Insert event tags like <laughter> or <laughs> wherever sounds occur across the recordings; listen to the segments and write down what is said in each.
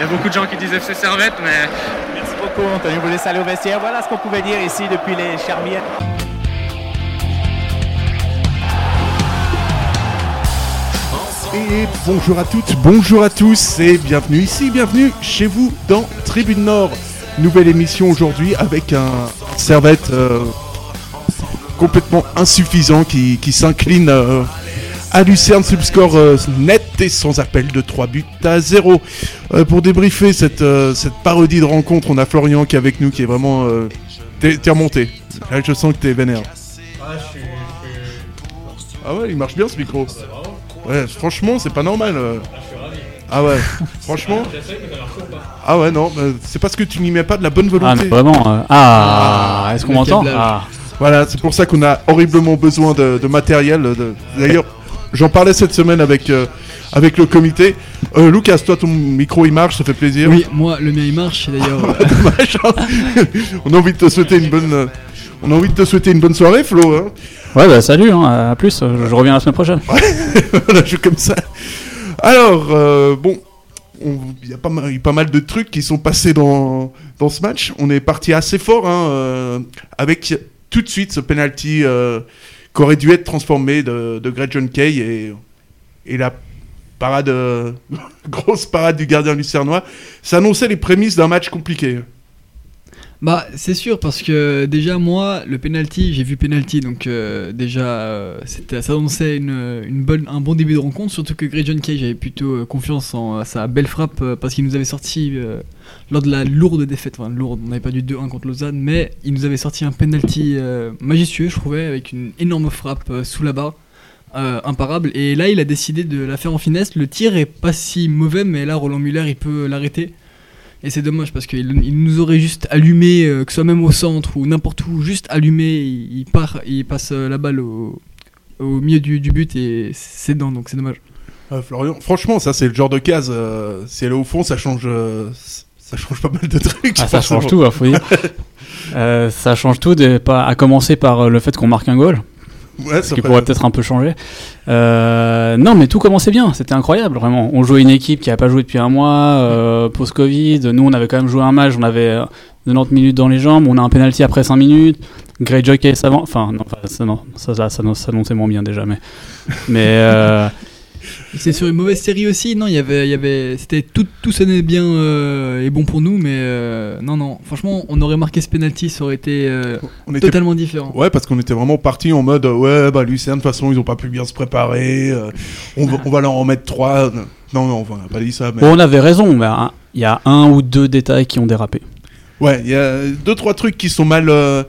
Il y a beaucoup de gens qui disent FC Servette, mais Merci beaucoup, Anthony. Vous laisse aller au vestiaire. Voilà ce qu'on pouvait dire ici depuis les Charmières. Et bonjour à toutes, bonjour à tous et bienvenue ici, bienvenue chez vous dans Tribune Nord. Nouvelle émission aujourd'hui avec un servette euh, complètement insuffisant qui, qui s'incline euh, à Lucerne sous le score euh, net et sans appel de 3 buts à 0. Euh, pour débriefer cette, euh, cette parodie de rencontre, on a Florian qui est avec nous qui est vraiment... euh, t'es remonté. Là je sens que t'es vénère. Ah ouais, il marche bien ce micro. Ouais, franchement, c'est pas normal. euh. Ah ouais, franchement. Ah ouais, non, c'est parce que tu n'y mets pas de la bonne Ah, mais volonté. vraiment. euh, Ah, est-ce qu'on m'entend. Ah, Voilà, c'est pour ça qu'on a horriblement besoin de, de matériel. de- D'ailleurs, j'en parlais cette semaine avec, euh, avec le comité. Euh, Lucas, toi, ton micro il marche, ça fait plaisir. Oui, moi, le mien il marche, d'ailleurs. euh, <laughs> hein. <laughs> on a envie de te souhaiter une bonne. On a envie de te souhaiter une bonne soirée, Flo. Hein. Ouais, bah salut, hein, à plus, je reviens la semaine prochaine. <laughs> voilà, je comme ça. Alors, euh, bon, on- il y a pas mal, pas de trucs qui sont passés dans, dans ce match. On est parti assez fort, hein, euh, avec tout de suite ce penalty euh, qui aurait dû être transformé de, de Greg John Kay et, la parade, euh, <laughs> grosse parade du gardien lucernois. Ça annonçait les prémices d'un match compliqué. Bah, c'est sûr, parce que déjà, moi, le penalty, j'ai vu penalty, donc euh, déjà, euh, c'était- ça annonçait une, une bonne, un bon début de rencontre, surtout que Greg John Kay, j'avais plutôt euh, confiance en sa belle frappe, parce qu'il nous avait sorti, lors de la lourde défaite, enfin lourde, on n'avait pas du 2-1 contre Lausanne, mais il nous avait sorti un penalty majestueux, je trouvais, avec une énorme frappe sous la barre. imparable et là il a décidé de la faire en finesse le tir est pas si mauvais mais là Roland Muller il peut l'arrêter et c'est dommage parce qu'il il nous aurait juste allumé, euh, que ce soit même au centre ou n'importe où, juste allumé, il, il part, il passe euh, la balle au, au milieu du, du but et c'est dedans, donc c'est dommage. Euh, Florian, franchement, ça c'est le genre de case. euh, si elle est au fond, ça change, euh, ça change pas mal de trucs. Ah, ça change tout, hein, faut dire. <laughs> Euh, ça change tout, de, pas, à commencer par le fait qu'on marque un goal, Ouais, ce qui pourrait peut-être un peu changer. Euh, non, mais tout commençait bien, c'était incroyable, vraiment. On jouait une équipe qui n'a pas joué depuis un mois, euh, post-Covid. Nous, on avait quand même joué un match, on avait euh, 90 minutes dans les jambes, on a un penalty après 5 minutes. Grey Jockey savant. Enfin, non, ça, non, ça, ça, ça, ça annonçait moins bien déjà, mais. Mais. euh, C'est sur une mauvaise série aussi, non, il y avait, il y avait, c'était tout, tout sonnait bien euh, et bon pour nous, mais euh, non, non, franchement, on aurait marqué ce penalty, ça aurait été euh, on était totalement différent. Ouais, parce qu'on était vraiment parti en mode ouais, bah Lucerne, de toute façon, ils ont pas pu bien se préparer. euh, on, va, on va leur en mettre trois. Non, non, on n'a pas dit ça. Mais... Bon, on avait raison, mais hein, il y a un ou deux détails qui ont dérapé. Ouais, il y a deux trois trucs qui sont mal, euh,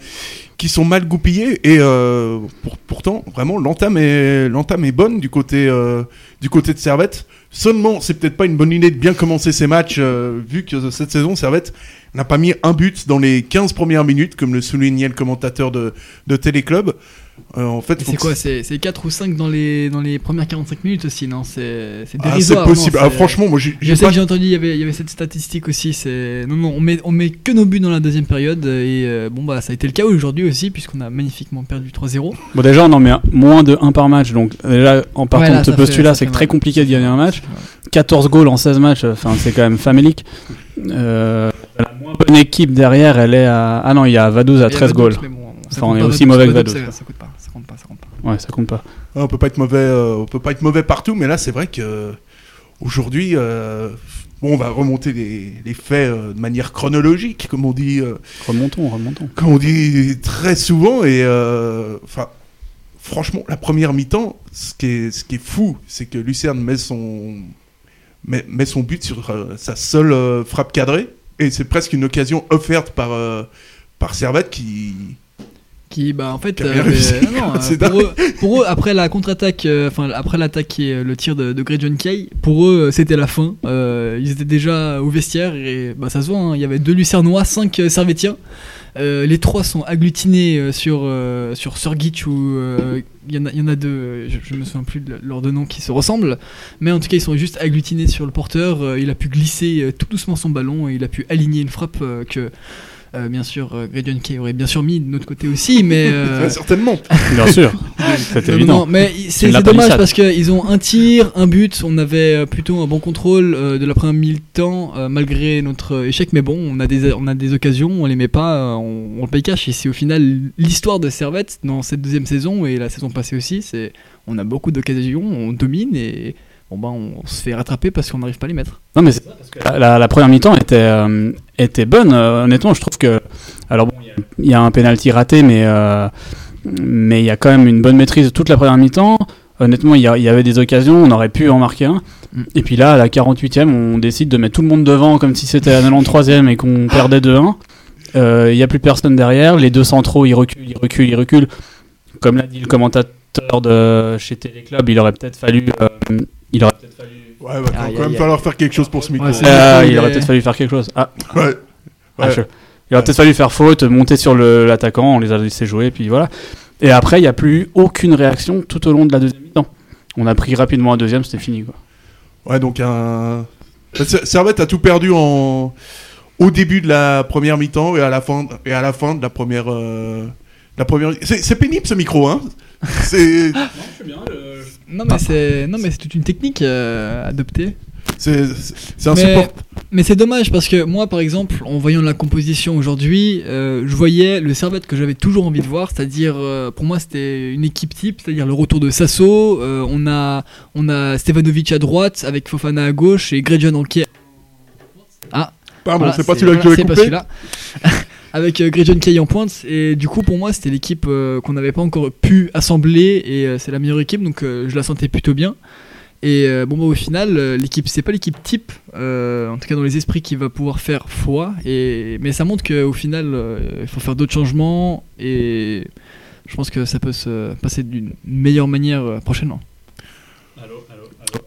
qui sont mal goupillés et euh, pour- pourtant, vraiment, l'entame est, l'entame est bonne du côté, euh, du côté de Servette. Seulement, c'est peut-être pas une bonne idée de bien commencer ces matchs euh, vu que cette saison, Servette n'a pas mis un but dans les 15 premières minutes, comme le soulignait le commentateur de, de Téléclub. Euh, en fait, C'est quoi C'est c'est 4 ou 5 dans les, dans les premières 45 minutes aussi, non? C'est Ah, c'est dérisoire. possible. non, Ah, c'est- franchement, moi, j'ai Je j'ai sais pas... que j'ai entendu, il y avait, il y avait cette statistique aussi. Non, non, on met, on met que nos buts dans la deuxième période et euh, bon bah ça a été le cas aujourd'hui aussi puisqu'on a magnifiquement perdu 3-0. Bon, déjà, on en met un- moins de 1 par match, donc déjà, en partant Ouais, là, de ce postulat, c'est très compliqué de gagner un match. 14 goals en 16 matchs, enfin, c'est quand même famélique. Euh, la moins bonne équipe derrière, elle est à. Ah non, il y a Vaduz à Il y a 13 Vaduz, goals. Ça Enfin, compte on est pas, aussi mauvais que Vaduz. Ça, compte pas, ça compte pas, ça compte pas. Ouais, ça compte pas. Ah, on peut pas être mauvais, euh, on peut pas être mauvais partout, mais là c'est vrai que euh, aujourd'hui, euh, bon, on va remonter les, les faits euh, de manière chronologique, comme on dit, euh, Remontons, remontons. comme on dit très souvent, et euh, enfin, franchement, la première mi-temps, ce qui est, ce qui est fou, c'est que Lucerne met son met, met son but sur euh, sa seule euh, frappe cadrée, et c'est presque une occasion offerte par euh, par Servette qui Qui bah en fait avait- non, <laughs> euh, C'est pour, eux, pour eux après la contre-attaque, euh, enfin après l'attaque qui est le tir de, de Grey John Kay, pour eux euh, c'était la fin. Euh, ils étaient déjà au vestiaire et bah ça se voit. hein, il y avait deux Lucernois, cinq euh, Servétiens. Euh, les trois sont agglutinés euh, sur euh, sur ou euh, il y en a y en a deux. euh, Je, je me souviens plus de leurs deux noms qui se ressemblent, mais en tout cas ils sont juste agglutinés sur le porteur. euh, il a pu glisser euh, tout doucement son ballon et il a pu aligner une frappe euh, que Euh, bien sûr, euh, Gradion Kay aurait bien sûr mis de notre côté aussi, mais. <laughs> euh, certainement. Bien sûr, <laughs> c'est évident. non, mais c'est dommage parce qu'ils ont un tir, un but. On avait euh, plutôt un bon contrôle euh, de la première mi-temps euh, malgré notre échec. Mais bon, on a des, on a des occasions, on les met pas, on, on le paye cash. Et c'est au final l'histoire de Servette dans cette deuxième saison et la saison passée aussi. C'est on a beaucoup d'occasions, on domine et bon bah on se fait rattraper parce qu'on n'arrive pas à les mettre. Non, mais c'est ça, parce que la, la- la première mi-temps était, euh, était bonne. euh, honnêtement, je trouve que. Alors, bon, il y a- un penalty raté, mais euh, mais il y a quand même une bonne maîtrise de toute la première mi-temps. Honnêtement, il y, a- il y avait des occasions, on aurait pu en marquer un. Mm. Et puis là, à la 48e, on décide de mettre tout le monde devant comme si c'était la 93e et qu'on perdait 2-1. Euh, Il n'y a plus personne derrière. Les deux centraux, ils reculent, ils reculent, ils reculent. Comme l'a dit le commentateur de chez Téléclub, il aurait peut-être fallu. Il aurait peut-être fallu. Ouais, va Aïe, quand même aïe, falloir faire quelque chose pour ce micro. Ouais, Euh, il aurait peut-être fallu faire quelque chose. Ah, Ouais. ah, je- Il aurait peut-être fallu faire faute, monter sur le- l'attaquant, on les a laissés jouer, puis voilà. Et après, il n'y a plus eu aucune réaction tout au long de la deuxième mi-temps. On a pris rapidement un deuxième, c'était fini. Quoi. Ouais, donc un. Ser- Servette a tout perdu en au début de la première mi-temps et à la fin et à la fin de la première. euh, La première. C'est pénible ce micro, hein. C'est <laughs> Non mais c'est non mais c'est toute une technique euh, adoptée. c'est c'est Mais, insupportable. mais c'est dommage parce que moi, par exemple, en voyant la composition aujourd'hui, euh, je voyais le Servette que j'avais toujours envie de voir, c'est-à-dire, euh, pour moi, c'était une équipe type, c'est-à-dire le retour de Sasso. euh, on a, on a Stevanovic à droite avec Fofana à gauche et Gredjon en qui Pardon, voilà, c'est pas celui-là que voilà, c'est pas celui-là. Avec euh, Gredjon Kay en pointe. Et du coup pour moi c'était l'équipe euh, qu'on n'avait pas encore pu assembler. Et euh, c'est la meilleure équipe donc je la sentais plutôt bien. Et bon bah au final l'équipe c'est pas l'équipe type en tout cas dans les esprits qui va pouvoir faire foi. Et mais ça montre qu'au final il faut faire d'autres changements. Et je pense que ça peut se passer d'une meilleure manière prochainement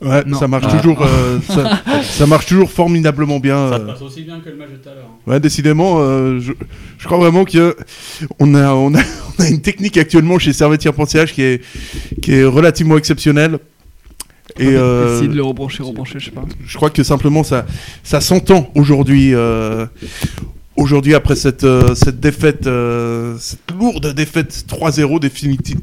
Ouais, Non. ça marche Ah. toujours. euh, <laughs> ça, ça marche toujours formidablement bien. euh. aussi bien que le match de tout à l'heure. Ouais, décidément, euh, je, je crois vraiment que on a, on a, <laughs> on a une technique actuellement chez Servetier qui est, qui est relativement exceptionnelle. Et euh, essayer de le rebrancher rebrancher je sais pas je crois que simplement ça, ça s'entend aujourd'hui. euh, Aujourd'hui, après cette, euh, cette défaite, euh, cette lourde défaite 3-0 définitive,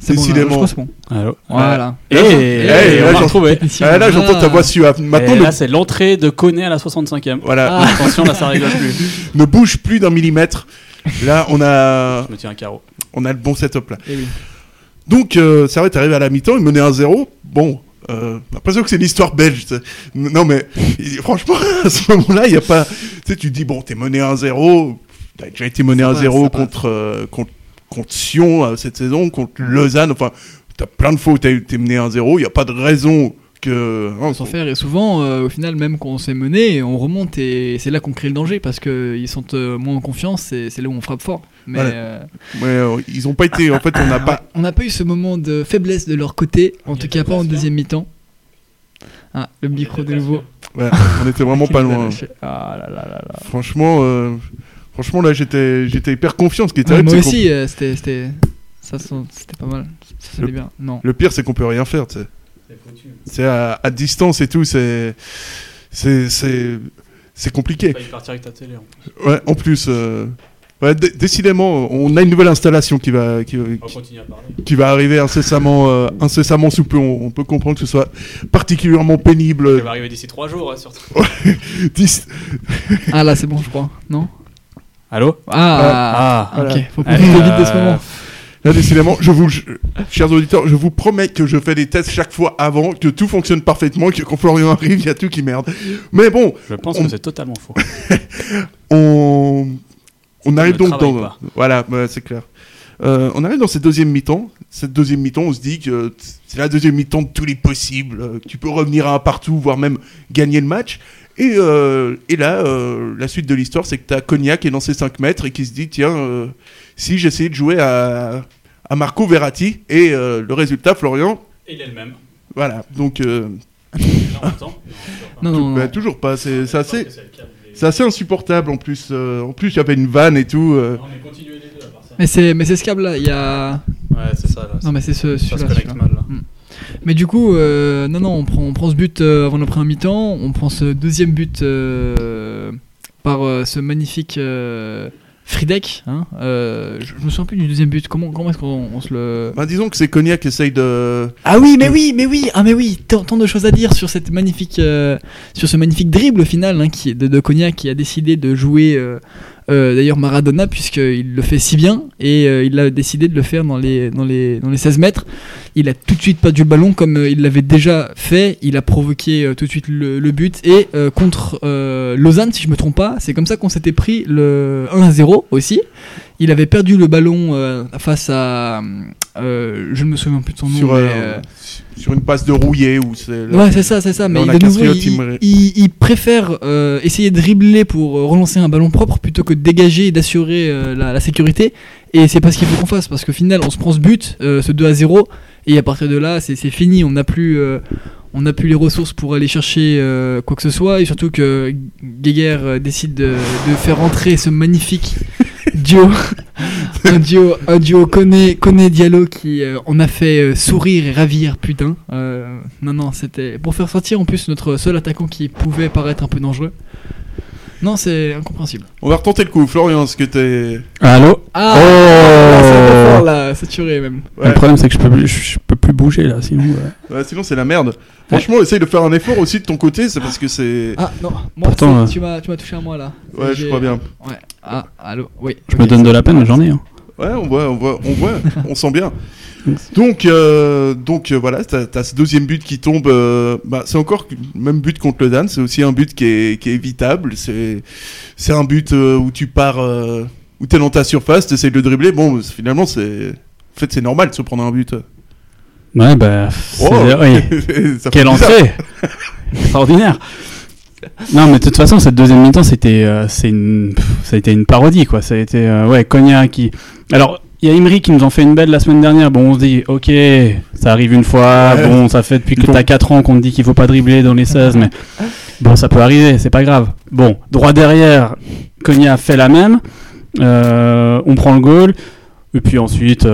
c'est bon là, je décidément. c'est bon Allô voilà Et, Là, et là, on l'a retrouvé. Ah, là, j'entends ta voix suave. Et Maintenant, ne, là, c'est l'entrée de Koné à la 65e. voilà, Ah. Attention, là, ça rigole plus. ne bouge plus d'un millimètre. Là, on a, Je me tiens un carreau. on a le bon setup là. Eh oui. Donc, euh, Servette arrive à la mi-temps, il menait 1-0. Bon, euh, j'ai l'impression que c'est l'histoire belge. c'est- Non, mais franchement, <laughs> à ce moment-là, il n'y a pas. Tu sais, tu te dis, bon, t'es mené 1-0. T'as déjà été mené Ça passe, 1-0 ça passe. contre, euh, contre, contre Sion euh, cette saison, contre Lausanne. Enfin, t'as plein de fois où t'es mené 1-0. Il n'y a pas de raison que. hein, sans faire et souvent euh, au final même quand on s'est mené on remonte et c'est là qu'on crée le danger parce qu'ils sont euh, moins en confiance et c'est là où on frappe fort mais Voilà. euh, Ouais, euh, ils n'ont pas été. En fait, on n'a <coughs> pas. on n'a pas eu ce moment de faiblesse de leur côté en tout cas pas en deuxième mi-temps ah le micro de nouveau ouais, on était vraiment <laughs> pas loin. ah là là là là Franchement, euh, franchement, là, j'étais, j'étais hyper confiant. Ce qui est terrible, moi aussi euh, c'était c'était ça c'était pas mal ça sonnait bien non Le pire, c'est qu'on peut rien faire, tu sais. C'est à, à distance et tout, c'est. C'est. C'est, c'est compliqué. failli partir avec ta télé. en plus. Ouais, en plus. euh, ouais, dé- décidément, on a une nouvelle installation qui va, qui, On va continuer à parler. qui va arriver incessamment, euh, incessamment sous peu. On, on peut comprendre que ce soit particulièrement pénible. Ça va arriver d'ici 3 jours, hein, surtout. <laughs> Ah là c'est bon je crois non? Allô ah, Ah. ok Voilà. faut Allez, profiter vite de ce euh, moment Là, décidément, je vous, je- chers auditeurs, je vous promets que je fais des tests chaque fois avant, que tout fonctionne parfaitement, que quand Florian arrive, il y a tout qui merde. Mais bon, Je pense On- que c'est totalement faux. <laughs> on, on arrive donc dans. pas. Voilà, ouais, c'est clair. Euh, on arrive dans cette deuxième mi-temps. Cette deuxième mi-temps, on se dit que c'est la deuxième mi-temps de tous les possibles. euh, que tu peux revenir à un partout, voire même gagner le match. Et, euh, et là, euh, la suite de l'histoire, c'est que tu as Cognac qui est dans ses 5 mètres et qui se dit tiens, euh, si j'essayais de jouer à, à Marco Verratti, et euh, le résultat, Florian, Et il est le même. voilà. Donc, euh, non non, non. bah, toujours pas. C'est c'est assez, c'est assez insupportable en plus. euh, en plus, il y avait une vanne et tout. euh, mais continuez les deux à part ça. mais c'est mais c'est ce câble là il y a Ouais, c'est ça là. non mais c'est ce ça se celui-là, connecte celui-là. mal là. Mais du coup, euh, non, non, on prend, on prend ce but euh, avant la première mi-temps, on prend ce deuxième but euh, par euh, ce magnifique Friedek. Hein, je, je me souviens plus du deuxième but. Comment, comment est-ce qu'on on se le. Bah, disons que c'est Cognac qui essaye de. Ah oui, mais oui, mais oui, ah mais oui, tant, tant de choses à dire sur cette magnifique, sur ce magnifique dribble au final hein, qui, de, de Cognac qui a décidé de jouer. Euh, D'ailleurs Maradona puisqu'il le fait si bien et euh, il a décidé de le faire dans les, dans, les, dans les 16 mètres. Il a tout de suite perdu le ballon comme euh, il l'avait déjà fait. Il a provoqué tout de suite le, le but et contre Lausanne, si je me trompe pas, c'est comme ça qu'on s'était pris le 1 à 0 aussi. Il avait perdu le ballon euh, face à, euh, je ne me souviens plus de son nom. Sur, mais, euh, sur une passe de rouillé c'est. Ouais, c'est ça, c'est ça. Mais de nouveau, il, il- il préfère essayer de dribbler pour relancer un ballon propre plutôt que de dégager et d'assurer la, la sécurité. Et c'est pas ce qu'il faut qu'on fasse parce qu'au final, on se prend ce but, ce 2 à 0, et à partir de là, c'est fini. On n'a plus. on n'a plus les ressources pour aller chercher euh, quoi que ce soit, et surtout que Geiger décide de, de faire entrer ce magnifique duo, un duo, un duo Koné Diallo qui euh, on a fait euh, sourire et ravir, putain. Euh, non, non, c'était pour faire sortir en plus notre seul attaquant qui pouvait paraître un peu dangereux. Non, c'est incompréhensible. On va retenter le coup, Florian, est-ce que t'es. Allô Ah, Oh là, c'est un peu fort là, saturé même. Ouais. Le problème, c'est que je peux, plus- je, je peux plus bouger là, sinon. ouais. Ouais, sinon, c'est la merde. Franchement, essaye de faire un effort aussi de ton côté, c'est parce que c'est. Ah non, moi Pourtant, c'est- tu m'as tu m'as touché à moi là. Ouais, je crois bien. Ouais. Ah, allô. Oui. Je me donne de la peine, mais j'en ai. hein. Ouais, on voit, on voit, on voit, <laughs> on sent bien. Donc, euh, donc euh, voilà, t'as as ce deuxième but qui tombe. euh, bah, c'est encore le même but contre le Dan. C'est aussi un but qui est, qui est évitable. C'est, c'est un but euh, où tu pars, euh, où t'es dans ta surface, t'essayes de le dribbler. Bon, finalement, c'est, en fait, c'est normal de se prendre un but. Ouais, bah. oui. <laughs> Quelle entrée Extraordinaire Non, mais de toute façon, cette deuxième mi-temps, c'était, euh, c'est une, pff, ça a été une parodie, quoi. Ça a été, euh, ouais, Cognac qui. Alors, il y a Imri qui nous en fait une belle la semaine dernière. Bon, on se dit, ok, ça arrive une fois. Ouais. Bon, ça fait depuis que t'as 4 ans qu'on te dit qu'il faut pas dribbler dans les 16, mais bon, ça peut arriver, c'est pas grave. Bon, droit derrière, Cognac fait la même. Euh, on prend le goal. Et puis ensuite,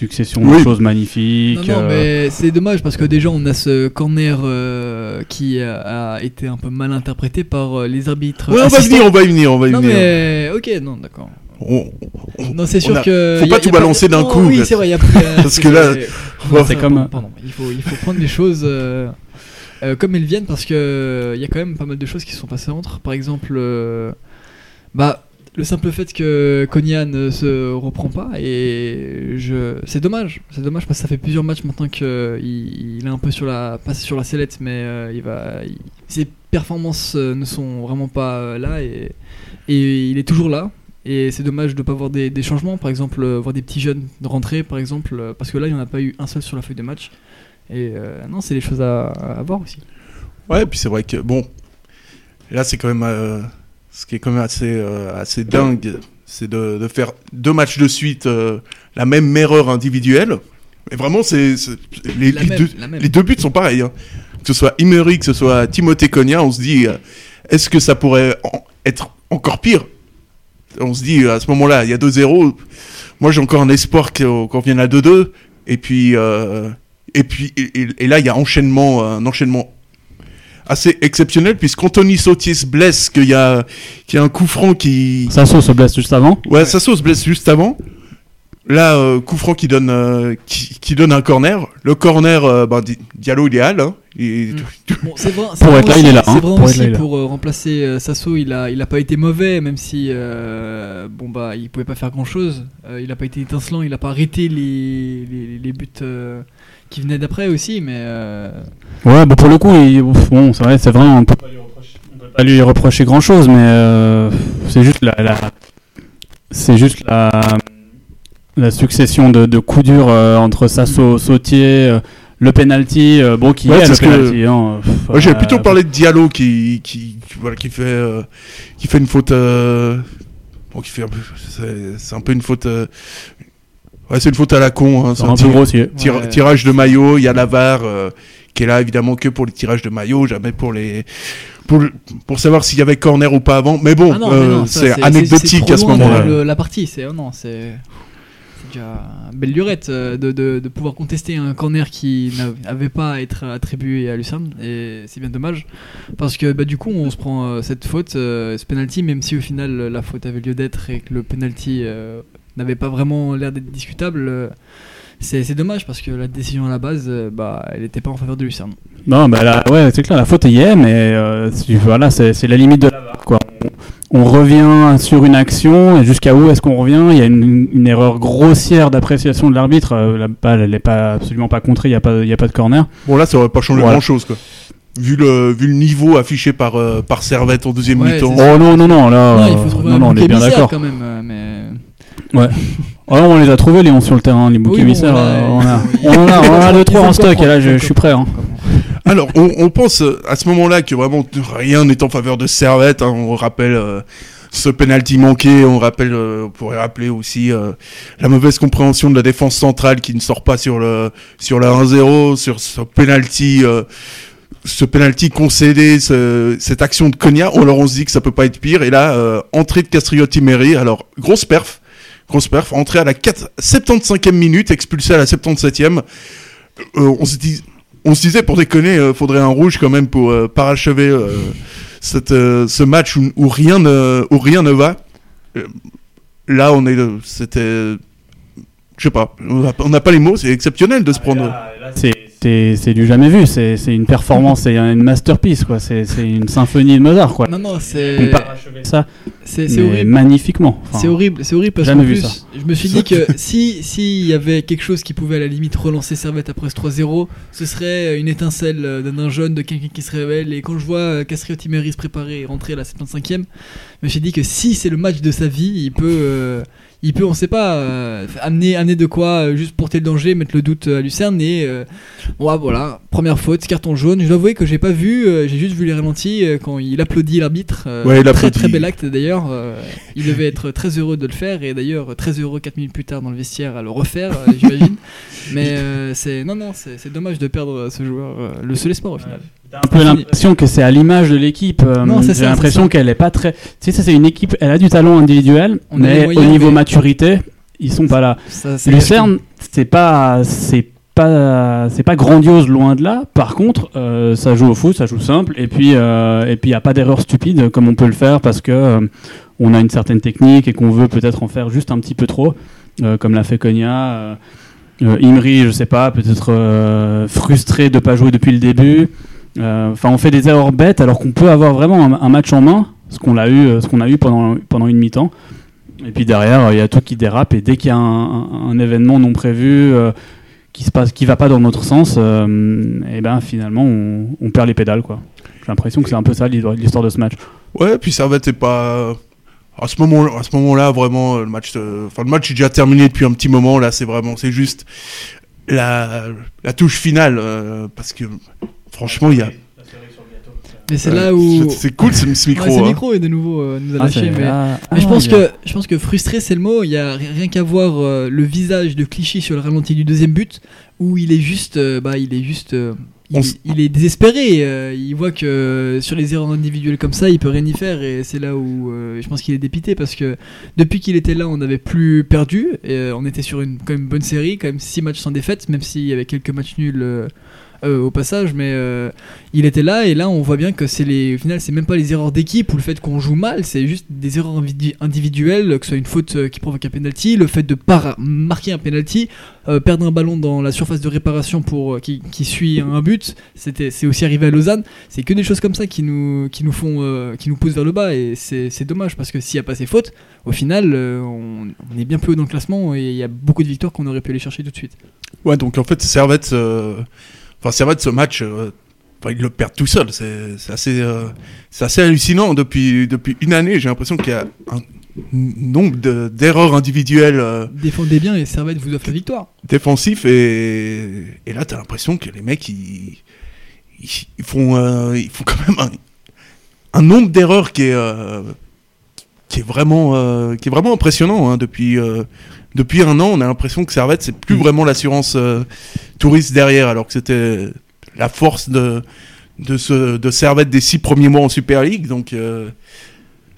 succession de Oui. choses magnifiques. Non, non, euh, mais c'est dommage parce que déjà on a ce corner euh, qui a, été un peu mal interprété par euh, les arbitres. Ouais, on va y venir, on va y venir, on va y Non venir. mais ok, non d'accord. On- on- Non c'est sûr a- que. faut pas a- tout balancer d'un coup, Oui parce- c'est vrai. y a- y a- <laughs> parce que là- Pardon, c'est comme- Pardon, il faut il faut prendre les choses. euh, euh, comme elles viennent parce que il y a quand même pas mal de choses qui se sont passées entre. Par exemple, euh, bah le simple fait que Konya ne se reprend pas et je c'est dommage. C'est dommage parce que ça fait plusieurs matchs maintenant que il, est un peu sur la pas sur la sellette mais euh, il va ses performances euh, ne sont vraiment pas euh, là et et il est toujours là. Et c'est dommage de pas voir des, changements. Par exemple euh, voir des petits jeunes rentrer par exemple euh, parce que là il n'y en a pas eu un seul sur la feuille de match. Et euh, non c'est des choses à, voir aussi. Ouais, puis c'est vrai que bon, là c'est quand même euh, ce qui est quand même assez euh, assez dingue, c'est de, de faire deux matchs de suite euh, la même erreur individuelle. Et vraiment, c'est les, deux, les buts sont pareils. hein. Que ce soit Imery, que ce soit Timothée Cogna, on se dit euh, est-ce que ça pourrait en- être encore pire? On se dit à ce moment-là, il y a 2-0. Moi, j'ai encore un espoir qu'on qu'on revienne à 2-2. Et puis, et puis, et là, il y a enchaînement, un enchaînement assez exceptionnel puisqu'Anthony Sautier se blesse, qu'il y a, qu'il y a un coup franc qui, Sasso se blesse juste avant. ouais, Sasso se blesse juste avant. Là, euh, coup franc qui donne, euh, qui, qui donne un corner. Le corner, euh, ben, Di- Diallo idéal. Hein. Il- Mm. Bon, c'est vrai, Pour vrai être là, aussi- il est là, C'est hein. vrai Pour aussi là, il est pour euh, remplacer euh, Sasso, il a, il a pas été mauvais, même si euh, bon bah il pouvait pas faire grand chose. il a pas été étincelant, il a pas arrêté les, les, les buts euh, qui venaient d'après aussi, mais euh, Ouais, bon, pour le coup, il- bon, c'est vrai, c'est vrai, on peut pas lui reprocher, on peut pas lui reprocher grand chose, mais euh, c'est juste la, la- c'est juste la, la succession de, de coups durs euh, entre Sasso, Sautier, euh, le penalty, euh, bon, qui Ouais, est c'est le ce que- penalty. hein, euh, plutôt parlé de Diallo qui, qui, qui- voilà, qui fait, euh, qui fait une faute. euh, bon, qui fait un peu, c'est, c'est un peu une faute. euh, ouais, c'est une faute à la con. Hein, c'est c'est un un peu tir- grossier. tir- Ouais. tirage de maillot. Il y a la VAR euh, qui est là évidemment que pour les tirages de maillot, jamais pour les. Pour, pour savoir s'il y avait corner ou pas avant. Mais bon, ah euh, c'est anecdotique trop à ce moment-là. la partie, c'est oh non, c'est déjà une belle lurette euh, de, de, de pouvoir contester un corner qui n'avait pas à être attribué à Lucerne. Et c'est bien dommage. Parce que bah, du coup, on se prend euh, cette faute, euh, ce penalty, même si au final la faute avait lieu d'être et que le penalty euh, n'avait pas vraiment l'air d'être discutable. euh, c'est dommage parce que la décision à la base, euh, bah, elle n'était pas en faveur de Lucerne. Non, bah là, ouais, c'est clair, la faute y est, mais euh, c'est- voilà, c'est c'est la limite de la barre, quoi. On, on revient sur une action, et jusqu'à où est-ce qu'on revient? Il y a une, une erreur grossière d'appréciation de l'arbitre. euh, la balle, elle n'est pas, absolument pas contrée, il n'y a, pas- il y a pas de corner. Bon, là, ça aurait pas changé Voilà. grand chose, quoi. Vu le, vu le niveau affiché par, euh, par Servette en deuxième Ouais, mi-temps. Oh non, non, non, là, non, il faut trouver non, un non, on est bien d'accord. quand même. mais... Oh, non, on les a trouvés, Léon, sur le terrain, les boucs Oui, émissaires. là, euh, on, a, <laughs> on en a, on en a deux, trois en stock, et là, je, suis prêt. hein. Alors, on, on pense euh, à ce moment-là que vraiment rien n'est en faveur de Servette. hein. On rappelle euh, ce penalty manqué. On rappelle, euh, on pourrait rappeler aussi euh, la mauvaise compréhension de la défense centrale qui ne sort pas sur le sur le 1-0, sur ce penalty. euh, ce penalty concédé, ce- cette action de Cognac, alors on se dit que ça peut pas être pire. Et là, euh, entrée de Castriotti-Méry, alors grosse perf, grosse perf, entrée à la 4, 75e minute, expulsé à la 77e. Euh, on se disait pour déconner, euh, faudrait un rouge quand même pour euh, parachever euh, cette, ce match où, rien ne, où rien ne va. Là, on est, c'était, je sais pas, on n'a pas- les mots, c'est exceptionnel de se prendre. C'est- C'est c'est du jamais vu, c'est une performance, c'est une masterpiece, quoi. C'est une symphonie de Mozart, quoi. Non, non, On c'est ça, c'est horrible. magnifiquement. Enfin, C'est horrible, c'est horrible parce vu plus, ça. je me suis dit que si s'il y avait quelque chose qui pouvait à la limite relancer Servette après ce 3-0, ce serait une étincelle euh, d'un jeune, de quelqu'un qui se révèle. Et quand je vois euh, Castriotti Méry se préparer et rentrer à la 75e, je me suis dit que si c'est le match de sa vie, il peut, euh, il peut, on sait pas, euh, amener, amener de quoi euh, juste porter le danger, mettre le doute à Lucerne. Et euh, ouais, voilà, première faute, carton jaune. Je dois avouer que j'ai pas vu, euh, j'ai juste vu les ralentis euh, quand il applaudit l'arbitre. euh, Ouais, très applaudit. très bel acte d'ailleurs. euh, il devait être très heureux de le faire et d'ailleurs très heureux 4 minutes plus tard dans le vestiaire à le refaire, euh, j'imagine. <laughs> Mais euh, c'est non non, c'est dommage de perdre ce joueur, euh, le seul espoir au final. Un peu l'impression que c'est à l'image de l'équipe. euh, J'ai l'impression qu'elle est pas très. Tu sais, ça c'est une équipe, elle a du talent individuel, On mais moyens, au niveau mais- maturité, ils sont pas là. Ça, Lucerne, c'est pas, c'est pas, c'est pas grandiose loin de là. Par contre, euh, ça joue au foot, ça joue simple, et puis, euh, et puis y a pas d'erreur stupide comme on peut le faire parce que euh, on a une certaine technique et qu'on veut peut-être en faire juste un petit peu trop, euh, comme l'a fait Konya. euh, euh, Imri, je sais pas, peut-être euh, frustré de pas jouer depuis le début. Euh, Enfin, on fait des erreurs bêtes alors qu'on peut avoir vraiment un, match en main, ce qu'on a eu, euh, ce qu'on a eu pendant une mi-temps. Et puis derrière, il y a tout qui dérape et dès qu'il y a un, événement non prévu euh, qui se passe, qui va pas dans notre sens, et ben finalement on, perd les pédales quoi. J'ai l'impression que c'est un peu ça l'histoire de ce match. Ouais, puis Servette est pas. À ce moment, à ce moment-là, vraiment, le match, enfin, le match est déjà terminé depuis un petit moment. Là, c'est vraiment, c'est juste la, touche finale, parce que franchement, il y a. Mais c'est là où c'est- c'est cool ce, ce micro. Ouais, ce hein. micro est de nouveau euh, nous a Ah, lâché, mais ah, Mais je ah, pense que je pense que frustré c'est le mot. Il y a ri- rien qu'à voir euh, le visage de Clichy sur le ralenti du deuxième but où il est juste euh, bah il est juste euh, il, On s- il est désespéré. euh, il voit que euh, sur les erreurs individuelles comme ça, il peut rien y faire et c'est là où euh, je pense qu'il est dépité parce que depuis qu'il était là, on n'avait plus perdu. Et, euh, on était sur une quand même bonne série, quand même six matchs sans défaite, même s'il y avait quelques matchs nuls. Euh, au passage, mais euh, il était là et là on voit bien que c'est les, au final c'est même pas les erreurs d'équipe ou le fait qu'on joue mal, c'est juste des erreurs individu- individuelles, que ce soit une faute euh, qui provoque un penalty, le fait de pas marquer un penalty, perdre un ballon dans la surface de réparation pour qui, suit un but, c'était c'est aussi arrivé à Lausanne, c'est que des choses comme ça qui nous qui nous font qui nous poussent vers le bas et c'est dommage parce que s'il n'y a pas ces fautes, au final on, on est bien plus haut dans le classement et il y a beaucoup de victoires qu'on aurait pu aller chercher tout de suite. Ouais, donc en fait, Servette, enfin Servette, ce match, euh, enfin, ils le perdent tout seul. C'est c'est assez, euh, c'est assez hallucinant. Depuis depuis une année, j'ai l'impression qu'il y a un nombre de- d'erreurs individuelles euh, Défendez bien et Servette vous offre la victoire. défensifs et, et là, t'as l'impression que les mecs, ils, ils, ils font, ils font quand même un, un nombre d'erreurs qui est qui est vraiment euh, qui est vraiment impressionnant hein, depuis euh, depuis un an on a l'impression que Servette c'est plus vraiment l'assurance euh, touriste derrière alors que c'était la force de de ce de Servette des six premiers mois en Super League. Donc euh,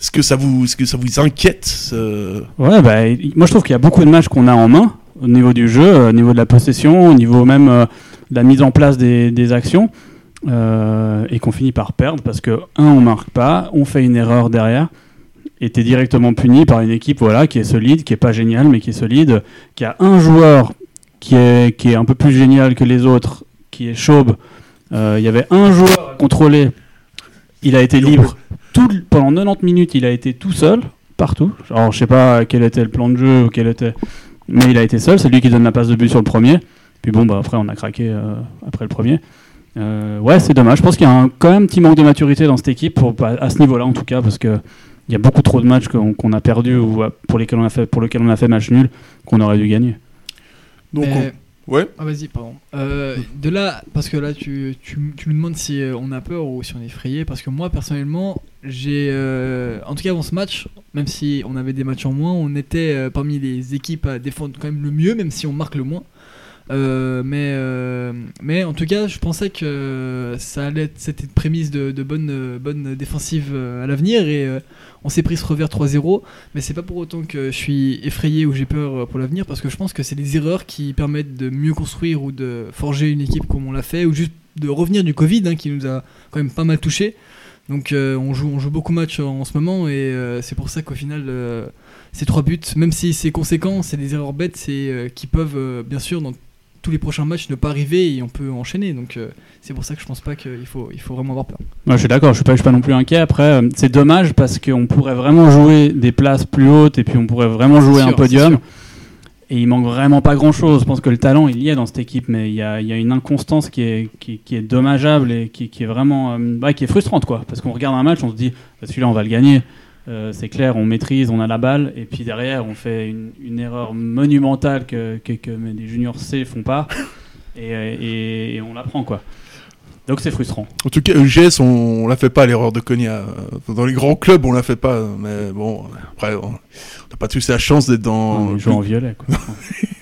Est-ce que ça vous, est-ce que ça vous inquiète ce- Ouais, bah, moi je trouve qu'il y a beaucoup de matchs qu'on a en main au niveau du jeu, au niveau de la possession, au niveau même de la mise en place des, des actions, et qu'on finit par perdre parce que, un, on marque pas, on fait une erreur derrière, et t'es directement puni par une équipe voilà, qui est solide, qui est pas géniale, mais qui est solide, qui a un joueur qui est, qui est un peu plus génial que les autres, qui est Chaube. Euh, Il y avait un joueur à contrôler, il a été libre tout, pendant 90 minutes, il a été tout seul partout. Alors, je sais pas quel était le plan de jeu quel était, mais il a été seul. C'est lui qui donne la passe de but sur le premier. Puis bon, bah après, on a craqué euh, après le premier. Euh, ouais, c'est dommage. Je pense qu'il y a un, quand même un petit manque de maturité dans cette équipe pour, à ce niveau-là, en tout cas, parce que il y a beaucoup trop de matchs qu'on a perdus ou euh, pour lesquels on a fait, pour lesquels on a fait match nul qu'on aurait dû gagner. Donc, Mais- on- ouais. Ah vas-y, pardon. Euh, de là, parce que là, tu, tu, tu nous demandes si euh, on a peur ou si on est effrayé, parce que moi, personnellement, j'ai... euh, en tout cas, avant ce match, même si on avait des matchs en moins, on était euh, parmi les équipes à défendre quand même le mieux, même si on marque le moins. Euh, mais, euh, mais en tout cas, je pensais que ça allait être, c'était une prémisse de, de bonne, bonne défensive euh, à l'avenir et on s'est pris ce revers 3-0. Mais c'est pas pour autant que je suis effrayé ou j'ai peur pour l'avenir parce que je pense que c'est des erreurs qui permettent de mieux construire ou de forger une équipe comme on l'a fait ou juste de revenir du Covid hein, qui nous a quand même pas mal touché. Donc on, joue, on joue beaucoup de matchs en, ce moment et c'est pour ça qu'au final ces trois buts, même si c'est conséquent, c'est des erreurs bêtes c'est, qui peuvent bien sûr tous les prochains matchs ne pas arriver et on peut enchaîner. Donc euh, c'est pour ça que je pense pas qu'il faut, il faut vraiment avoir peur. Moi, je suis d'accord, je suis pas, je suis pas non plus inquiet. Après, euh, c'est dommage parce qu'on pourrait vraiment jouer des places plus hautes et puis on pourrait vraiment jouer un podium. Et il manque vraiment pas grand chose. Je pense que le talent, il y est dans cette équipe, mais il y a, il y a une inconstance qui est, qui, qui est dommageable et qui, qui est vraiment, euh, ouais, qui est frustrante, quoi. Parce qu'on regarde un match, on se dit, bah, celui-là, on va le gagner. Euh, c'est clair, on maîtrise, on a la balle, et puis derrière, on fait une, erreur monumentale que, que, des juniors C font pas, et, euh, et on la prend, quoi. Donc c'est frustrant. En tout cas, EGS, on, on la fait pas l'erreur de Konya. Euh, Dans les grands clubs, on la fait pas. Mais bon, après, on n'a pas tous la chance d'être dans. On joue en violet, quoi. <laughs>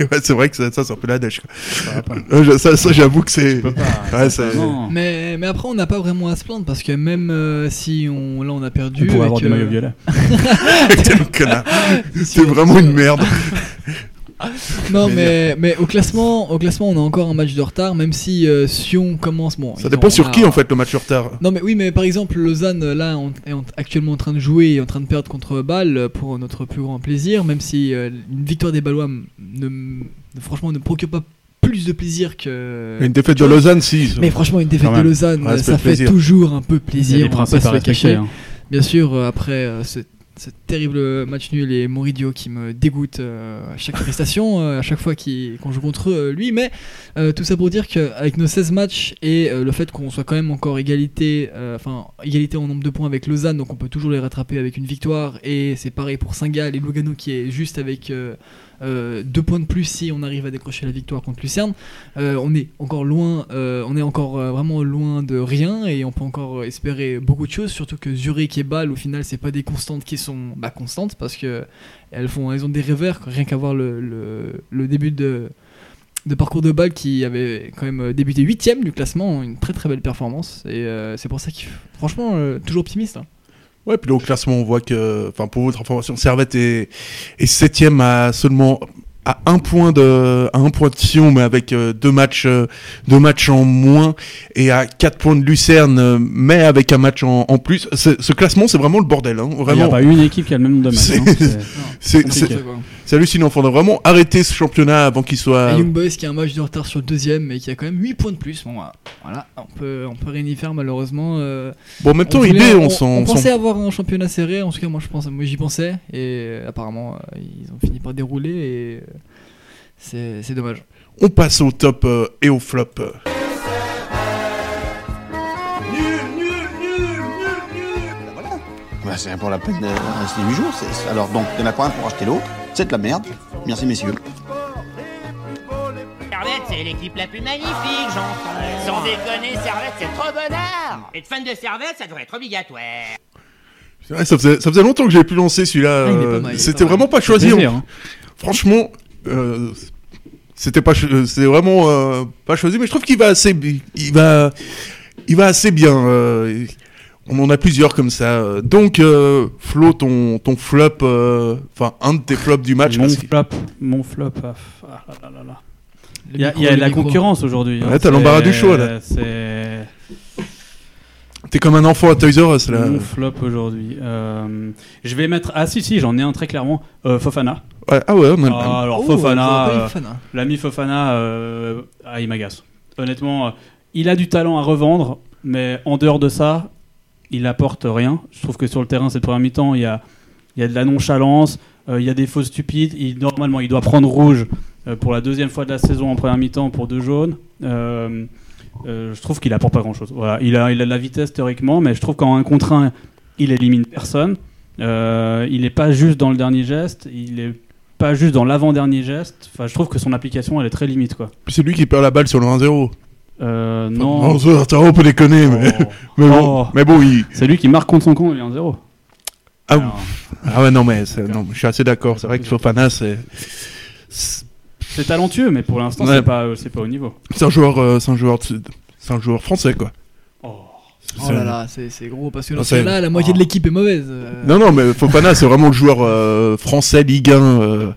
Ouais, c'est vrai que ça, ça c'est un peu la dèche. Ça. Euh, ça, ça, j'avoue que c'est. Ouais. Mais, mais après on n'a pas vraiment à se plaindre parce que même euh, si on, là on a perdu... On pourrait avoir des euh, maillots violets. <laughs> <laughs> T'es vraiment une merde. <laughs> Non, Mais mais, mais au, classement, au classement, on a encore un match de retard, même si euh, Sion commence. Bon, Ça dépend ont- sur qui en fait le match en retard. Non, mais oui, mais par exemple, Lausanne, là, on est en- actuellement en train de jouer et en train de perdre contre Bâle euh, pour notre plus grand plaisir, même si euh, une victoire des Balois m- ne, franchement, ne procure pas plus de plaisir que. Une défaite de Lausanne, si. Mais franchement, une défaite de. Lausanne, ça fait plaisir. toujours un peu Il y a plaisir. des on principes à respecter. hein. Bien sûr, euh, après euh, ce, terrible match nul et Moridio qui me dégoûte euh, à chaque <laughs> prestation, euh, à chaque fois qu'on joue contre euh, lui. Mais euh, tout ça pour dire qu'avec nos 16 matchs et euh, le fait qu'on soit quand même encore égalité, euh, enfin égalité en nombre de points avec Lausanne, donc on peut toujours les rattraper avec une victoire. Et c'est pareil pour Saint-Gall et Lugano qui est juste avec euh, deux points de plus si on arrive à décrocher la victoire contre Lucerne. Euh, on est encore loin, euh, on est encore vraiment loin de rien et on peut encore espérer beaucoup de choses, surtout que Zurich et Bâle au final c'est pas des constantes qui sont bah, constantes parce que elles font, elles ont des revers rien qu'à voir le, début de parcours de Bâle qui avait quand même débuté 8ème du classement, une très très belle performance et c'est pour ça qu'il franchement toujours optimiste. hein. Ouais, puis là, au classement, on voit que, enfin, pour votre information, Servette est, est septième à seulement à un point de, à un point de Sion, mais avec euh, deux matchs, euh, deux matchs en moins, et à quatre points de Lucerne, euh, mais avec un match en, en plus. Ce classement, c'est vraiment le bordel, hein, Il n'y a vraiment. pas une équipe qui a le même nombre de matchs. C'est- hein. C'est- C'est, hallucinant. Faudrait vraiment arrêter ce championnat avant qu'il soit. Et Young Boys qui a un match de retard sur le deuxième mais qui a quand même 8 points de plus. Bon, voilà, on peut, on peut rien y faire malheureusement. euh, Bon, en même temps, on, idée, on, on, s'en, on pensait avoir un championnat serré, en tout cas moi je pense, moi j'y pensais et euh, apparemment euh, ils ont fini par dérouler et euh, c'est c'est dommage. on passe au top euh, et au flop. Bah, c'est pour la peine de rester 8 jours. c'est- Alors donc, il n'y en a pas un pour acheter l'autre. C'est de la merde. Merci messieurs. Servette, c'est l'équipe la plus magnifique, j'entends. Sans déconner, Servette, c'est trop bonheur. Être fan de Servette, ça devrait être obligatoire. Ouais, ça, faisait, ça faisait longtemps que j'avais plus lancé celui-là. Ah, euh, C'était vraiment pas choisi. plaisir, hein. Franchement, euh, c'était pas, euh, c'était vraiment euh, pas choisi, mais je trouve qu'il va assez, il va, il va assez bien. euh, On en a plusieurs comme ça. Donc, euh, Flo, ton, ton flop, euh, enfin, un de tes flops du match. mon flop, mon flop. ah, ah là là là. Le Il y a, micro, il y a le la micro. concurrence aujourd'hui. hein. Ouais, t'as C'est- l'embarras du choix, là. C'est T'es comme un enfant à Toys R Us, là. mon flop aujourd'hui. Euh, je vais mettre. Ah si si, j'en ai un très clairement. Euh, Fofana. Ouais, ah ouais, on a. Ah, alors Oh, j'aurais Fofana, euh, Fofana. l'ami Fofana, euh, ah, il m'agace. Honnêtement, euh, il a du talent à revendre, mais en dehors de ça, il apporte rien. Je trouve que sur le terrain, cette première mi-temps, il y a, il y a de la nonchalance, euh, il y a des fautes stupides. Il, normalement, il doit prendre rouge euh, pour la deuxième fois de la saison en première mi-temps pour deux jaunes. Euh, je trouve qu'il apporte pas grand-chose. Voilà, il a, il a de la vitesse théoriquement, mais je trouve qu'en un contre un, il élimine personne. Euh, il n'est pas juste dans le dernier geste, il est pas juste dans l'avant-dernier geste. Enfin, je trouve que son application, elle est très limite, quoi. C'est lui qui perd la balle sur le 1-0. Euh, Enfin, non. ça, ça, on peut déconner, mais, Oh. <laughs> mais bon, Oh. mais bon, il... C'est lui qui marque contre son camp, il est 1-0. Ah, Alors, ah ouais, non, mais non, je suis assez d'accord. C'est vrai que Fofana, c'est c'est talentueux, mais pour l'instant, Ouais. c'est pas, c'est pas au niveau. c'est un joueur, euh, c'est un joueur, de- c'est un joueur français, quoi. Oh. Oh là là, c'est c'est gros parce que dans c'est- cas-là, la moitié de l'équipe est mauvaise. euh. Non, non, mais Fofana, c'est vraiment le joueur euh, français Ligue 1. euh,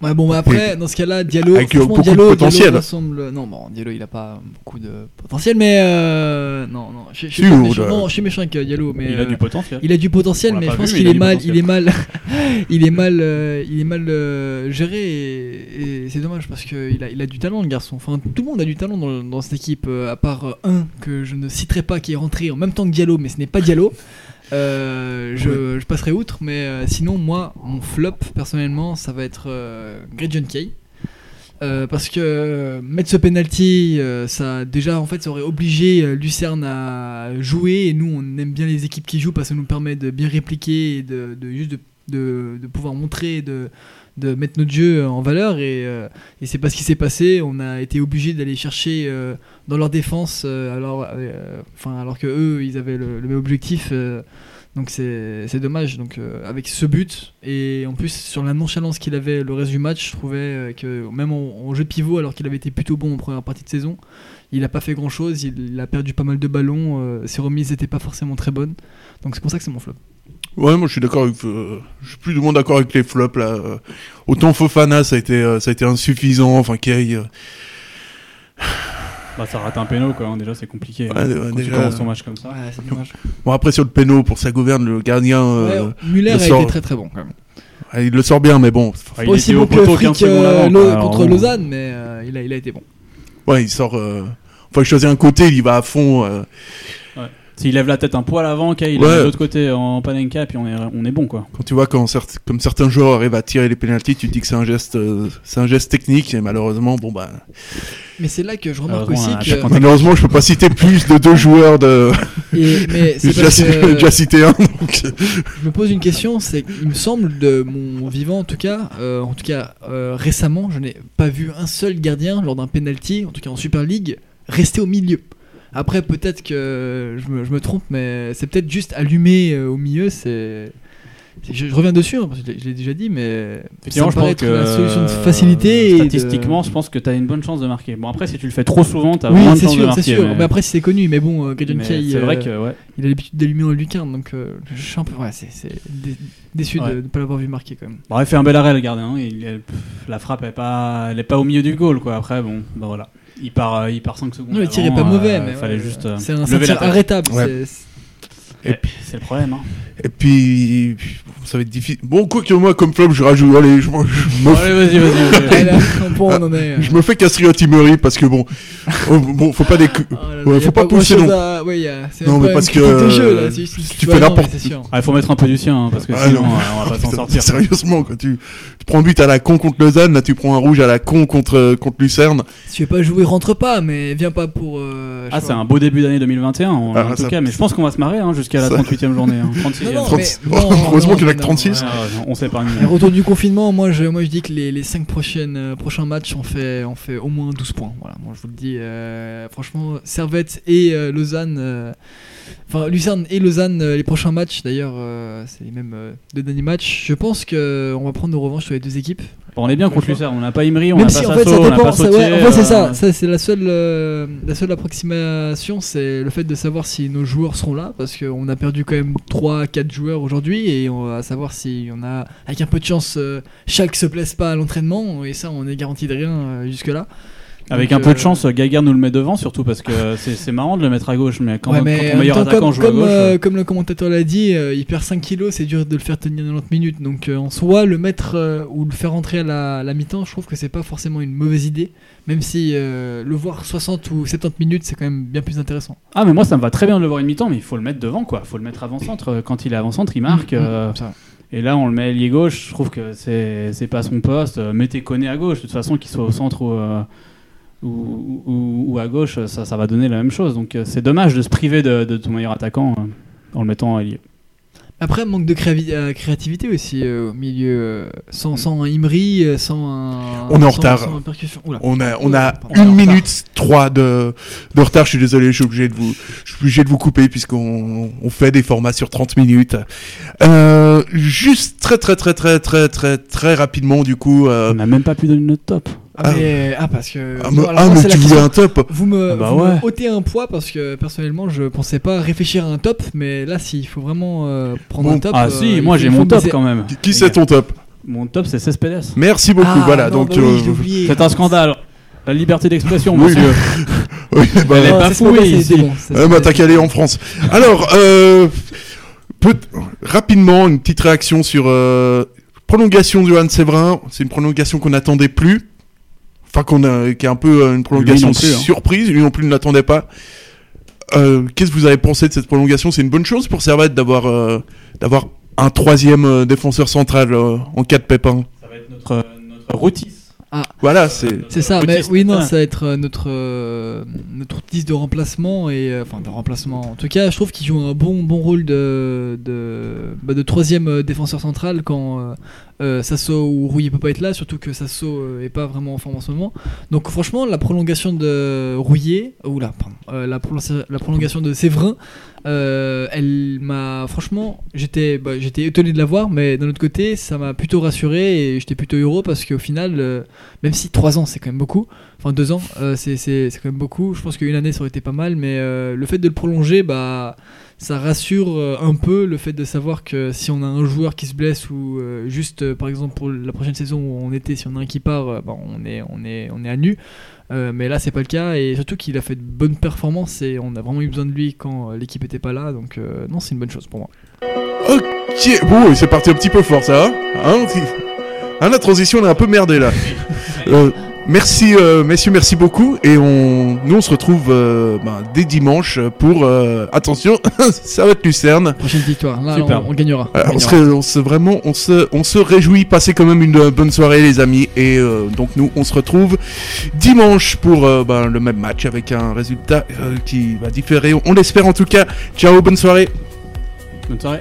Ouais, bon, bah après, dans ce cas-là, Diallo. Avec, euh, beaucoup de potentiel. Diallo ressemble- Non, bon, Diallo, il a pas beaucoup de potentiel, mais. euh, Non, non, je je suis méchant. là. Non, je suis méchant avec euh, Diallo, mais. Il a du potentiel. Il a du potentiel, mais je pense qu'il est mal, il est mal, <laughs> il est mal, euh, il est mal euh, géré et, et c'est dommage parce que il a, il a du talent le garçon. Enfin, tout le monde a du talent dans, dans cette équipe, euh, à part euh, un que je ne citerai pas qui est rentré en même temps que Diallo, mais ce n'est pas Diallo. Euh, je, je passerai outre, mais euh, sinon moi, mon flop personnellement, ça va être euh, Great John Kay. Euh, parce que mettre ce penalty, ça déjà en fait ça aurait obligé Lucerne à jouer et nous on aime bien les équipes qui jouent parce que ça nous permet de bien répliquer et de, de juste de, de, de pouvoir montrer, de, de mettre notre jeu en valeur et, euh, et c'est pas ce qui s'est passé. On a été obligé d'aller chercher euh, dans leur défense euh, alors, enfin alors que eux ils avaient le, le même objectif. donc c'est dommage. Donc avec ce but et en plus sur la nonchalance qu'il avait le reste du match, je trouvais que même en, jeu de pivot alors qu'il avait été plutôt bon en première partie de saison, il a pas fait grand chose. Il, a perdu pas mal de ballons. ses remises n'étaient pas forcément très bonnes. Donc c'est pour ça que c'est mon flop. Ouais, moi je suis d'accord avec. euh, je suis plus du monde d'accord avec les flops là. euh. autant Fofana, ça a été, euh, ça a été insuffisant. Enfin, Kay, euh, Bah, ça rate un péno, quoi. Déjà, c'est compliqué. Ouais, hein, ouais, quand déjà. tu commences ton match comme ça. Ouais, c'est dommage. Bon, après sur le péno, pour sa gouverne, le gardien, euh, Ouais, Muller le a sort- été très très bon quand même. ah, il le sort bien, mais bon. Aussi était bon que poteau Frick 15 secondes euh, avant, Lo- quoi, alors contre. Lausanne, mais euh, il, a, il a été bon. Ouais, il sort. Euh... Enfin, il choisit un côté, il y va à fond. S'il lève la tête un poil avant, Kay, il Ouais. est de l'autre côté en panenka, puis on est, on est bon, quoi. Quand tu vois quand comme certains joueurs arrivent à tirer les pénalties, tu te dis que c'est un geste, euh, c'est un geste technique. Et malheureusement, bon bah, Mais c'est là que je remarque aussi que. chaque malheureusement, je peux pas citer plus de deux joueurs de. Et- mais <laughs> J'ai c'est déjà, parce j'ai que déjà cité un. Donc... je me pose une question, c'est qu'il me semble de mon vivant en tout cas, euh, en tout cas euh, récemment, je n'ai pas vu un seul gardien lors d'un penalty, en tout cas en Super League, rester au milieu. Après peut-être que je me, je me trompe, mais c'est peut-être juste allumé euh, au milieu. C'est, je, je reviens dessus, hein, parce que je l'ai- déjà dit, mais ça me je paraît pense être que la solution de euh, facilité. et de- Statistiquement, je pense que tu as une bonne chance de marquer. Bon, après, si tu le fais trop souvent, tu as oui, moins de chance de sûr, marquer. c'est sûr. mais- Mais après, c'est connu. Mais bon, euh, Gradon mais Kay, c'est vrai euh, que, ouais. il a l'habitude d'allumer en lucarne, donc euh, je suis un peu, ouais, c'est, c'est dé- déçu Ouais. de ne pas l'avoir vu marquer quand même. Bon, il fait un bel arrêt, le gardien. hein. Il, la frappe, elle est, pas, elle est pas au milieu du goal, quoi. Après, bon, bah voilà. Il part, euh, il part 5 secondes. Non, le tir est avant, pas mauvais, euh, mais fallait ouais, juste euh, c'est un, c'est lever arrêtable. Ouais. c'est- Et puis, C'est le problème. Hein. Et puis, ça va être difficile. Bon, quoi que moi, comme flop, je rajoute. Allez, je, me- je me, Allez, vas-y, vas-y. est. euh, je me fais Castrillo Timery parce que bon, oh, bon, faut pas des. oh là là, Ouais, y a faut pas pousser non. à- ouais, y a- c'est Non, mais parce que, jeu, euh, là, si tu vas- fais n'importe-. Ah, il faut mettre un peu du sien, hein, parce que Ah, sinon, non. euh, on va pas s'en sortir. Sérieusement, quand tu, tu prends but à la con contre Lausanne, là tu prends un rouge à la con contre, contre Lucerne. Si tu veux pas jouer, rentre pas, mais viens pas pour. euh, Ah, c'est un beau début d'année 2021, en, Ah, tout ça- cas, mais je pense qu'on va se marrer hein, jusqu'à la ça- 38e journée, <laughs> 36e. Non, non, 36. mais <laughs> bon, Heureusement non, qu'il y en a non, que non, 36. Ouais, ouais, on s'épargne. Retour du confinement, moi je, moi je dis que les, les 5 prochaines, euh, prochains matchs, on fait, on fait au moins 12 points. Voilà, moi je vous le dis. euh, franchement, Servette et euh, Lausanne, euh, enfin Lucerne et Lausanne, euh, les prochains matchs d'ailleurs, euh, c'est les mêmes euh, deux derniers matchs. Je pense qu'on va prendre nos revanches sur les deux équipes. Bon, on est bien contre Lucerne, on n'a pas Imri, on n'a Même pas si en Sasso, fait ça on n'a dépend, pas ça- Sautier. ouais, en fait c'est euh, ça, ça c'est la seule, euh, la seule approximation, c'est le fait de savoir si nos joueurs seront là, parce qu'on a perdu quand même 3-4 joueurs aujourd'hui, et on va savoir si on a, avec un peu de chance, euh, chaque se blesse pas à l'entraînement, et ça on est garanti de rien euh, jusque là. Avec Donc, un peu de euh, chance, Gaguerre nous le met devant, surtout parce que <laughs> c'est marrant de le mettre à gauche, mais quand, Ouais, quand mais ton meilleur attaquant comme, joue à gauche. euh, comme le commentateur l'a dit, euh, il perd 5 kilos, c'est dur de le faire tenir 90 minutes. Donc en soi, le mettre ou le faire entrer à la, à la mi-temps, je trouve que c'est pas forcément une mauvaise idée. Même si le voir 60 ou 70 minutes, c'est quand même bien plus intéressant. Ah, mais moi ça me va très bien de le voir une mi-temps, mais il faut le mettre devant quoi. Il faut le mettre avant-centre. Quand il est avant-centre, il marque. Mm, mm, euh, ça. Et là, on le met ailier gauche. Je trouve que c'est pas son poste. Mettez Koné à gauche. De toute façon, qu'il soit au centre ou, euh, ou, ou- ou à gauche, ça, ça va donner la même chose. Donc euh, c'est dommage de se priver de, de ton meilleur attaquant euh, en le mettant ailier. Après, manque de euh, créativité aussi euh, au milieu. euh, sans, sans un Imri, sans un. On est en sans- retard. sans un percussion. Oula. On a, on a une minute trois de, de retard. Je suis désolé, je suis obligé de vous, je suis obligé de vous couper puisqu'on on fait des formats sur 30 minutes. Euh, juste très très très très très très très rapidement du coup. euh, On n'a même pas pu donner notre top. Ah, mais- ah, parce que. ah, mais- alors ah, mais la tu voulais question. un top. Vous me, Ah bah vous me ôtez un poids parce que personnellement je pensais pas réfléchir à un top, mais là s'il faut vraiment euh, prendre Bon. un top. ah euh, si, moi j'ai mon top quand même. Qui- c'est ton top Mon top c'est Cespedes. Merci beaucoup. Ah, voilà, non, donc. bah oui, euh. C'est un scandale. La liberté d'expression, Oui. monsieur. <laughs> oui, bah, Elle est Non, pas c'est- ici. bon, Ah, bah, c'est- t'as qu'à aller en France. Alors, euh, peut- rapidement, une petite réaction sur euh, prolongation du Han Séverin. C'est une prolongation qu'on n'attendait plus. Enfin, qu'on a, qui est un peu euh, une prolongation Lui non plus, hein. surprise. Lui non plus ne l'attendait pas. Euh, Qu'est-ce que vous avez pensé de cette prolongation? C'est une bonne chose pour Servette d'avoir euh, d'avoir un troisième défenseur central euh, en cas de pépin. Ça va être notre, notre routisse. Voilà, c'est. C'est ça, mais oui, non, Ah. ça va être euh, notre, euh, notre outil de remplacement et euh, enfin de remplacement. En tout cas, je trouve qu'il joue un bon, bon rôle de, de, bah, de troisième euh, défenseur central quand euh, Sasso ou Rouillet peut pas être là, surtout que Sasso est pas vraiment en forme en ce moment. Donc, franchement, la prolongation de Rouillet, pardon, euh, la, la prolongation de Séverin, euh, elle m'a franchement, j'étais bah, j'étais étonné de la voir, mais d'un autre côté, ça m'a plutôt rassuré et j'étais plutôt heureux parce qu'au final, euh, même si 3 ans c'est quand même beaucoup, enfin 2 ans euh, c'est quand même beaucoup, je pense qu'une année ça aurait été pas mal, mais le fait de le prolonger, bah ça rassure euh, un peu le fait de savoir que si on a un joueur qui se blesse ou euh, juste euh, par exemple pour la prochaine saison où on était, si on a un qui part, bah, on, est, on, est, on est à nu. Euh, mais là c'est pas le cas et surtout qu'il a fait de bonnes performances et on a vraiment eu besoin de lui quand l'équipe était pas là donc euh, non c'est une bonne chose pour moi. Ok, bon, c'est parti un petit peu fort ça. Hein, hein, hein, la transition elle est un peu merdée là. <laughs> Euh, merci euh, messieurs, merci beaucoup et on, nous on se retrouve euh, ben, dès dimanche pour euh, attention, <laughs> ça va être Lucerne. Prochaine victoire, là Super. on, on gagnera. Euh, On se, on se vraiment, on se, on se réjouit, passez quand même une euh, bonne soirée les amis et euh, donc nous on se retrouve dimanche pour euh, ben, le même match avec un résultat euh, qui va différer, on l'espère en tout cas. Ciao, bonne soirée. Bonne soirée.